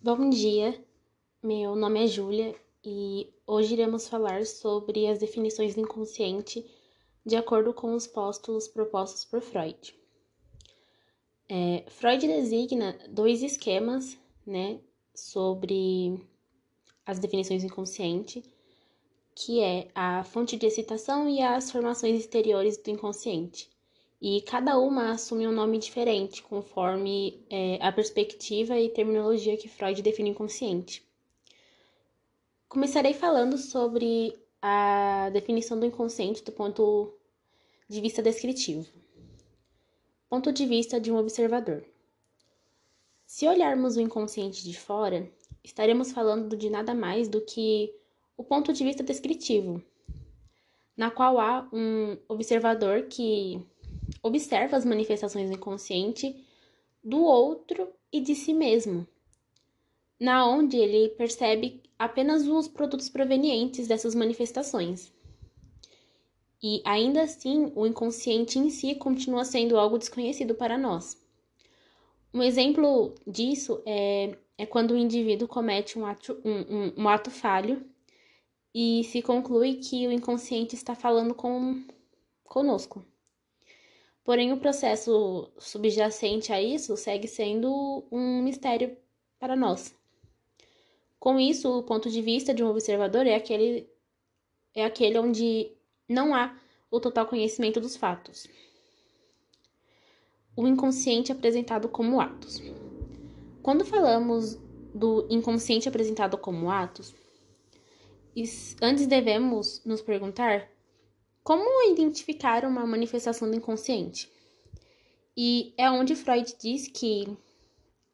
Bom dia, meu nome é Júlia e hoje iremos falar sobre as definições do inconsciente de acordo com os póstulos propostos por Freud. É, Freud designa dois esquemas né, sobre as definições do inconsciente, que é a fonte de excitação e as formações exteriores do inconsciente e cada uma assume um nome diferente, conforme é, a perspectiva e terminologia que Freud define inconsciente. Começarei falando sobre a definição do inconsciente do ponto de vista descritivo. Ponto de vista de um observador. Se olharmos o inconsciente de fora, estaremos falando de nada mais do que o ponto de vista descritivo, na qual há um observador que observa as manifestações do inconsciente do outro e de si mesmo, na onde ele percebe apenas os produtos provenientes dessas manifestações. E ainda assim, o inconsciente em si continua sendo algo desconhecido para nós. Um exemplo disso é, é quando o indivíduo comete um ato, um, um, um ato falho e se conclui que o inconsciente está falando com, conosco. Porém, o processo subjacente a isso segue sendo um mistério para nós. Com isso, o ponto de vista de um observador é aquele, é aquele onde não há o total conhecimento dos fatos. O inconsciente apresentado como atos. Quando falamos do inconsciente apresentado como atos, antes devemos nos perguntar como identificar uma manifestação do inconsciente? E é onde Freud diz que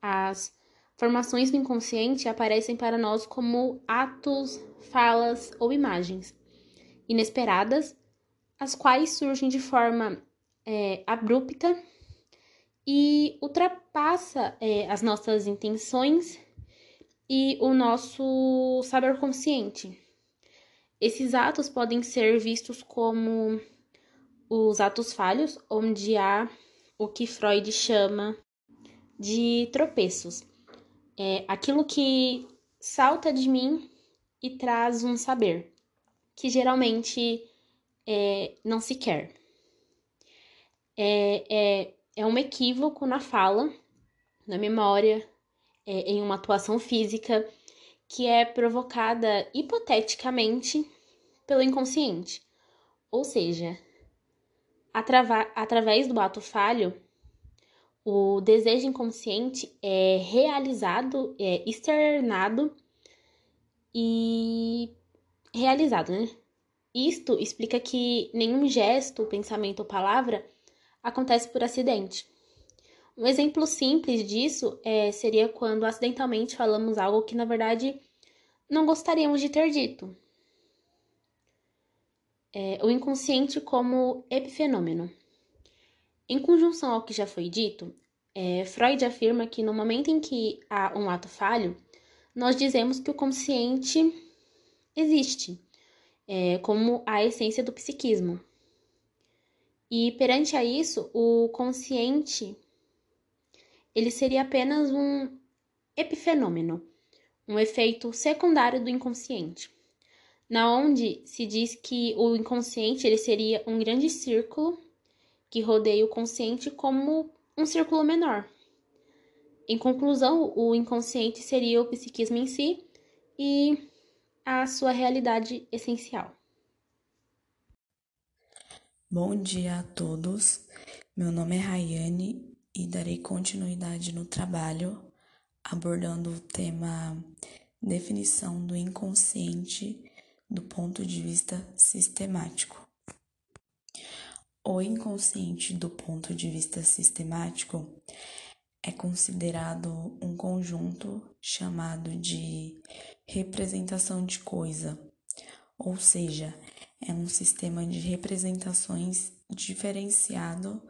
as formações do inconsciente aparecem para nós como atos, falas ou imagens inesperadas, as quais surgem de forma é, abrupta e ultrapassa é, as nossas intenções e o nosso saber consciente. Esses atos podem ser vistos como os atos falhos, onde há o que Freud chama de tropeços. É aquilo que salta de mim e traz um saber, que geralmente é, não se quer. É, é, é um equívoco na fala, na memória, é, em uma atuação física que é provocada hipoteticamente pelo inconsciente. Ou seja, através do ato falho, o desejo inconsciente é realizado, é externado e realizado, né? Isto explica que nenhum gesto, pensamento ou palavra acontece por acidente. Um exemplo simples disso é, seria quando acidentalmente falamos algo que na verdade não gostaríamos de ter dito. É, o inconsciente como epifenômeno. Em conjunção ao que já foi dito, é, Freud afirma que no momento em que há um ato falho, nós dizemos que o consciente existe, é, como a essência do psiquismo. E perante a isso, o consciente ele seria apenas um epifenômeno, um efeito secundário do inconsciente, na onde se diz que o inconsciente ele seria um grande círculo que rodeia o consciente como um círculo menor. Em conclusão, o inconsciente seria o psiquismo em si e a sua realidade essencial. Bom dia a todos. Meu nome é Rayane e darei continuidade no trabalho abordando o tema definição do inconsciente do ponto de vista sistemático. O inconsciente do ponto de vista sistemático é considerado um conjunto chamado de representação de coisa, ou seja, é um sistema de representações diferenciado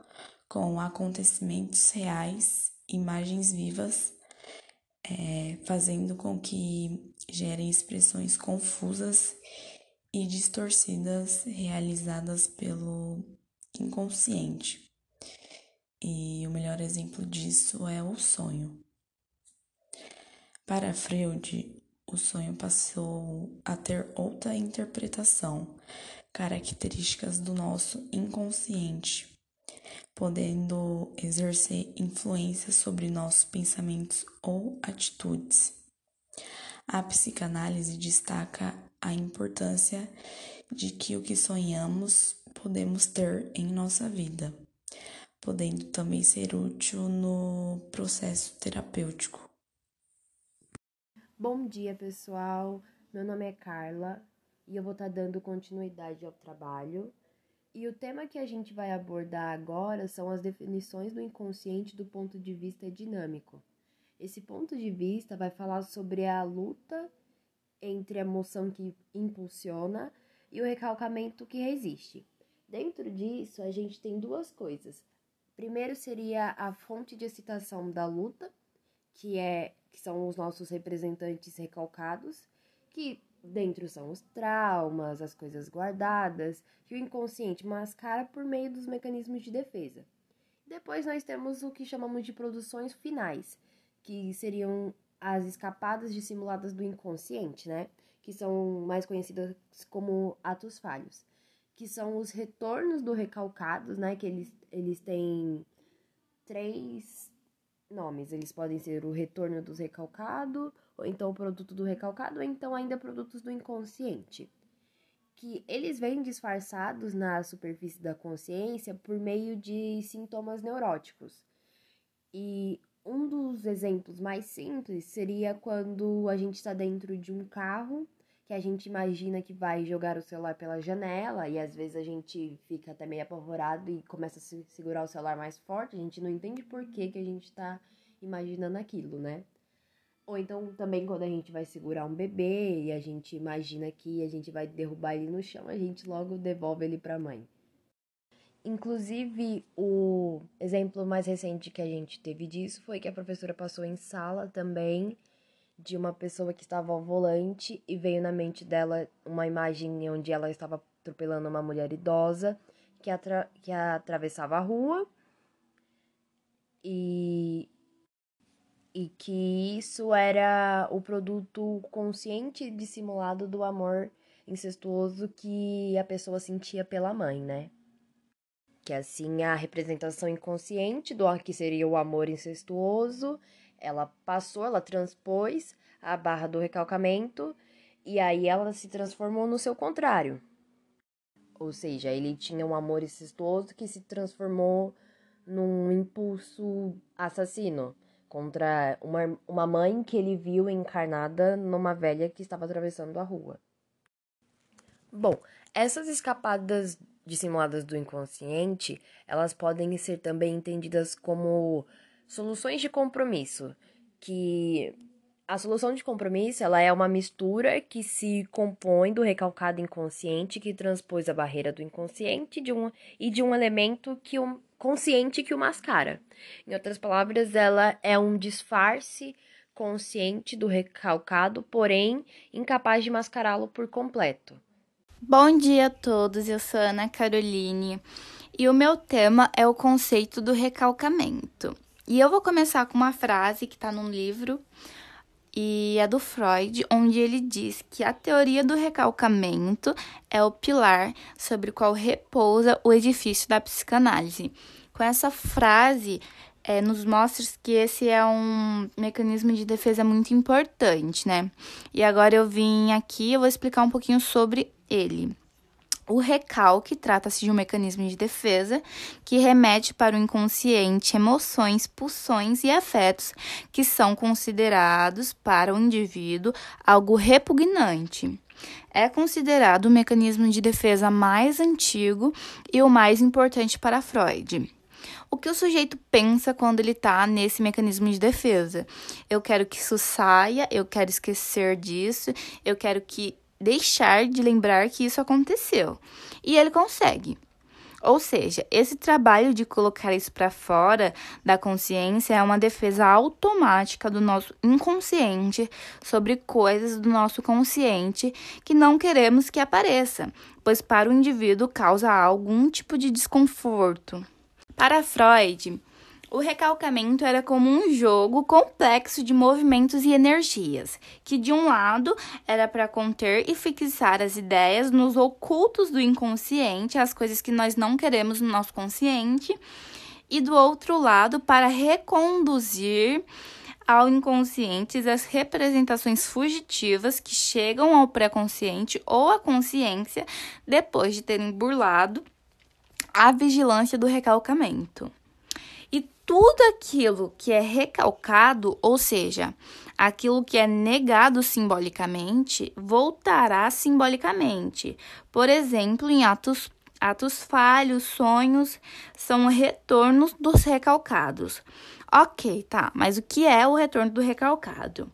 com acontecimentos reais, imagens vivas, é, fazendo com que gerem expressões confusas e distorcidas realizadas pelo inconsciente. E o melhor exemplo disso é o sonho. Para Freud, o sonho passou a ter outra interpretação, características do nosso inconsciente, podendo exercer influência sobre nossos pensamentos ou atitudes. A psicanálise destaca a importância de que o que sonhamos podemos ter em nossa vida, podendo também ser útil no processo terapêutico. Bom dia, pessoal. Meu nome é Carla e eu vou estar dando continuidade ao trabalho. E o tema que a gente vai abordar agora são as definições do inconsciente do ponto de vista dinâmico. Esse ponto de vista vai falar sobre a luta entre a emoção que impulsiona e o recalcamento que resiste. Dentro disso, a gente tem duas coisas. Primeiro seria a fonte de excitação da luta, que é que são os nossos representantes recalcados, que dentro são os traumas, as coisas guardadas, que o inconsciente mascara por meio dos mecanismos de defesa. Depois nós temos o que chamamos de produções finais, que seriam as escapadas dissimuladas do inconsciente, né? Que são mais conhecidas como atos falhos, que são os retornos do recalcados, né? Que eles, eles têm três nomes. Eles podem ser o retorno dos recalcado, ou então o produto do recalcado, ou então ainda produtos do inconsciente. Que eles vêm disfarçados na superfície da consciência por meio de sintomas neuróticos. E um dos exemplos mais simples seria quando a gente está dentro de um carro que a gente imagina que vai jogar o celular pela janela e às vezes a gente fica até meio apavorado e começa a se segurar o celular mais forte, a gente não entende por que, que a gente está imaginando aquilo, né? Ou então também quando a gente vai segurar um bebê e a gente imagina que a gente vai derrubar ele no chão, a gente logo devolve ele para a mãe. Inclusive, o exemplo mais recente que a gente teve disso foi que a professora passou em sala também de uma pessoa que estava ao volante e veio na mente dela uma imagem onde ela estava atropelando uma mulher idosa que, atra que atravessava a rua e, e que isso era o produto consciente e dissimulado do amor incestuoso que a pessoa sentia pela mãe, né? Que assim a representação inconsciente do que seria o amor incestuoso ela passou, ela transpôs a barra do recalcamento e aí ela se transformou no seu contrário. Ou seja, ele tinha um amor incestuoso que se transformou num impulso assassino contra uma, uma mãe que ele viu encarnada numa velha que estava atravessando a rua. Bom, essas escapadas dissimuladas do inconsciente, elas podem ser também entendidas como Soluções de compromisso, que a solução de compromisso ela é uma mistura que se compõe do recalcado inconsciente que transpôs a barreira do inconsciente de um, e de um elemento que o consciente que o mascara. Em outras palavras, ela é um disfarce consciente do recalcado, porém incapaz de mascará-lo por completo. Bom dia a todos, eu sou Ana Caroline e o meu tema é o conceito do recalcamento. E eu vou começar com uma frase que está num livro e é do Freud, onde ele diz que a teoria do recalcamento é o pilar sobre o qual repousa o edifício da psicanálise. Com essa frase, é, nos mostra que esse é um mecanismo de defesa muito importante, né? E agora eu vim aqui, eu vou explicar um pouquinho sobre ele. O recalque trata-se de um mecanismo de defesa que remete para o inconsciente emoções, pulsões e afetos que são considerados para o indivíduo algo repugnante. É considerado o mecanismo de defesa mais antigo e o mais importante para Freud. O que o sujeito pensa quando ele está nesse mecanismo de defesa? Eu quero que isso saia, eu quero esquecer disso, eu quero que deixar de lembrar que isso aconteceu. E ele consegue. Ou seja, esse trabalho de colocar isso para fora da consciência é uma defesa automática do nosso inconsciente sobre coisas do nosso consciente que não queremos que apareça, pois para o indivíduo causa algum tipo de desconforto. Para Freud, O recalcamento era como um jogo complexo de movimentos e energias, que de um lado era para conter e fixar as ideias nos ocultos do inconsciente, as coisas que nós não queremos no nosso consciente, e do outro lado para reconduzir ao inconsciente as representações fugitivas que chegam ao pré-consciente ou à consciência depois de terem burlado a vigilância do recalcamento. E tudo aquilo que é recalcado, ou seja, aquilo que é negado simbolicamente, voltará simbolicamente. Por exemplo, em atos Atos falhos, sonhos, são retornos dos recalcados. Ok, tá, mas o que é o retorno do recalcado?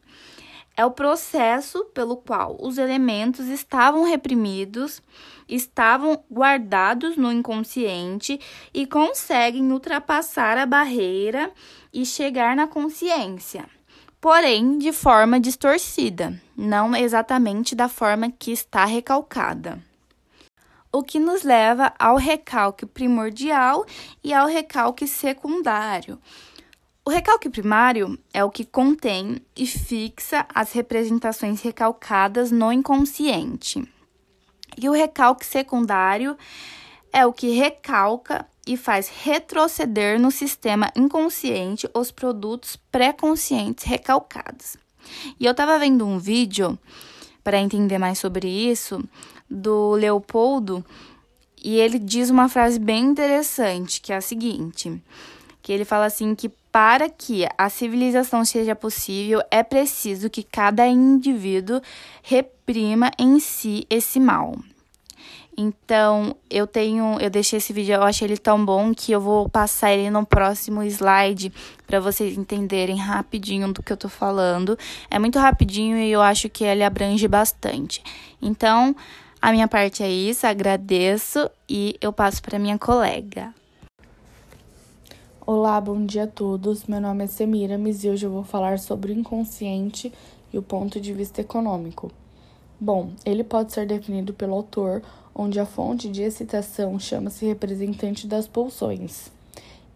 É o processo pelo qual os elementos estavam reprimidos, estavam guardados no inconsciente e conseguem ultrapassar a barreira e chegar na consciência. Porém, de forma distorcida, não exatamente da forma que está recalcada o que nos leva ao recalque primordial e ao recalque secundário. O recalque primário é o que contém e fixa as representações recalcadas no inconsciente. E o recalque secundário é o que recalca e faz retroceder no sistema inconsciente os produtos pré-conscientes recalcados. E eu estava vendo um vídeo para entender mais sobre isso do Leopoldo e ele diz uma frase bem interessante, que é a seguinte, que ele fala assim que para que a civilização seja possível, é preciso que cada indivíduo reprima em si esse mal. Então, eu tenho, eu deixei esse vídeo, eu achei ele tão bom que eu vou passar ele no próximo slide para vocês entenderem rapidinho do que eu tô falando. É muito rapidinho e eu acho que ele abrange bastante. Então, a minha parte é isso, agradeço e eu passo para minha colega. Olá, bom dia a todos. Meu nome é Semiramis e hoje eu vou falar sobre o inconsciente e o ponto de vista econômico. Bom, ele pode ser definido pelo autor, onde a fonte de excitação chama-se representante das pulsões.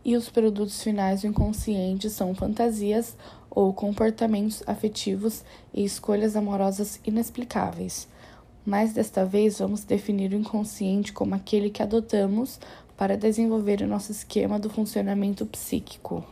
E os produtos finais do inconsciente são fantasias ou comportamentos afetivos e escolhas amorosas inexplicáveis mas desta vez vamos definir o inconsciente como aquele que adotamos para desenvolver o nosso esquema do funcionamento psíquico.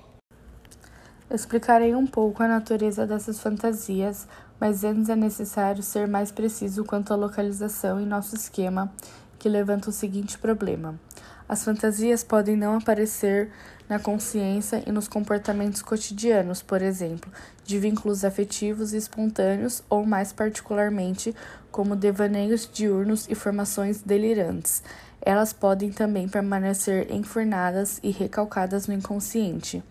Explicarei um pouco a natureza dessas fantasias, mas antes é necessário ser mais preciso quanto à localização em nosso esquema, que levanta o seguinte problema. As fantasias podem não aparecer na consciência e nos comportamentos cotidianos, por exemplo, de vínculos afetivos e espontâneos ou, mais particularmente, como devaneios diurnos e formações delirantes. Elas podem também permanecer enfurnadas e recalcadas no inconsciente,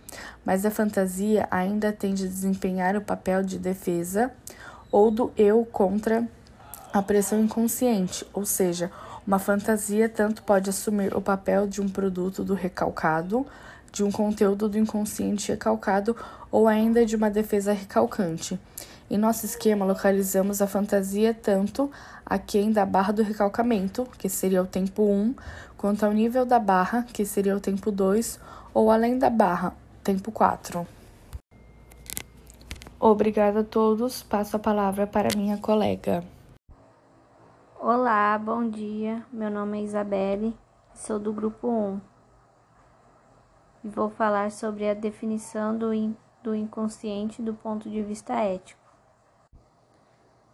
mas a fantasia ainda tende a desempenhar o papel de defesa ou do eu contra a pressão inconsciente, ou seja, uma fantasia tanto pode assumir o papel de um produto do recalcado, de um conteúdo do inconsciente recalcado ou ainda de uma defesa recalcante. Em nosso esquema, localizamos a fantasia tanto aquém da barra do recalcamento, que seria o tempo 1, quanto ao nível da barra, que seria o tempo 2, ou além da barra, tempo 4. Obrigada a todos. Passo a palavra para minha colega. Olá, bom dia. Meu nome é Isabelle, sou do grupo 1 e vou falar sobre a definição do, in, do inconsciente do ponto de vista ético.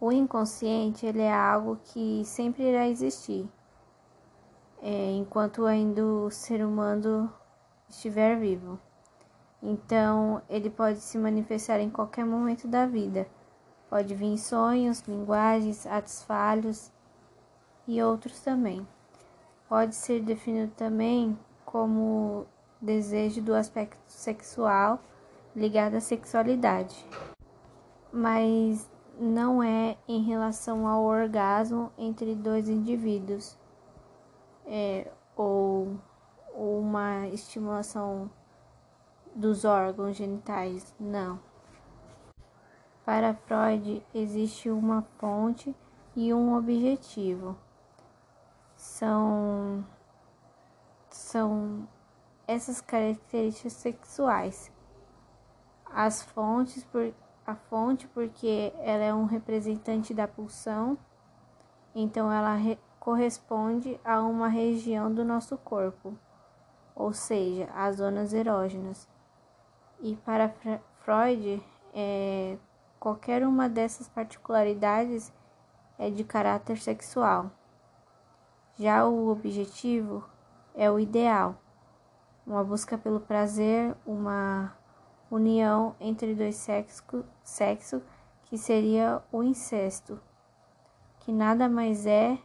O inconsciente ele é algo que sempre irá existir, é, enquanto ainda o ser humano estiver vivo. Então, ele pode se manifestar em qualquer momento da vida. Pode vir sonhos, linguagens, atos falhos e outros também. Pode ser definido também como desejo do aspecto sexual ligado à sexualidade, mas não é em relação ao orgasmo entre dois indivíduos é, ou, uma estimulação dos órgãos genitais, não. Para Freud, existe uma fonte e um objetivo são são essas características sexuais. As fontes por a fonte porque ela é um representante da pulsão, então ela corresponde a uma região do nosso corpo, ou seja, as zonas erógenas. E para Freud, é, qualquer uma dessas particularidades é de caráter sexual. Já o objetivo é o ideal, uma busca pelo prazer, uma união entre dois sexos sexo, que seria o incesto, que nada mais é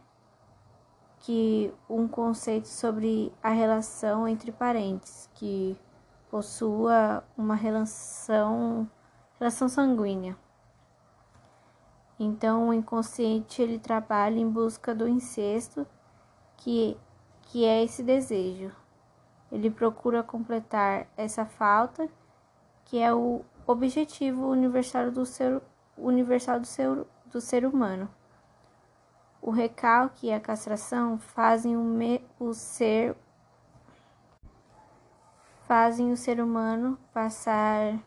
que um conceito sobre a relação entre parentes, que possua uma relação, relação sanguínea. Então, o inconsciente ele trabalha em busca do incesto, que, que é esse desejo. Ele procura completar essa falta, que é o objetivo universal do ser, universal do ser, do ser humano. O recalque e a castração fazem o, me, o ser fazem o ser humano passar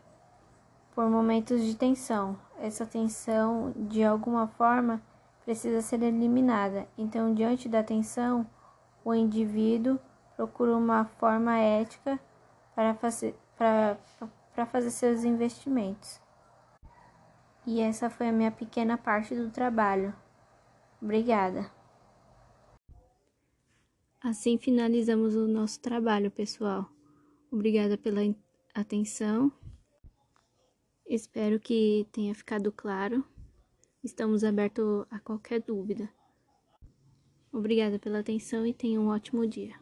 por momentos de tensão. Essa tensão, de alguma forma, precisa ser eliminada. Então, diante da tensão, o indivíduo procura uma forma ética para fazer, para, para fazer seus investimentos. E essa foi a minha pequena parte do trabalho. Obrigada. Assim finalizamos o nosso trabalho, pessoal. Obrigada pela atenção. Espero que tenha ficado claro. Estamos abertos a qualquer dúvida. Obrigada pela atenção e tenha um ótimo dia.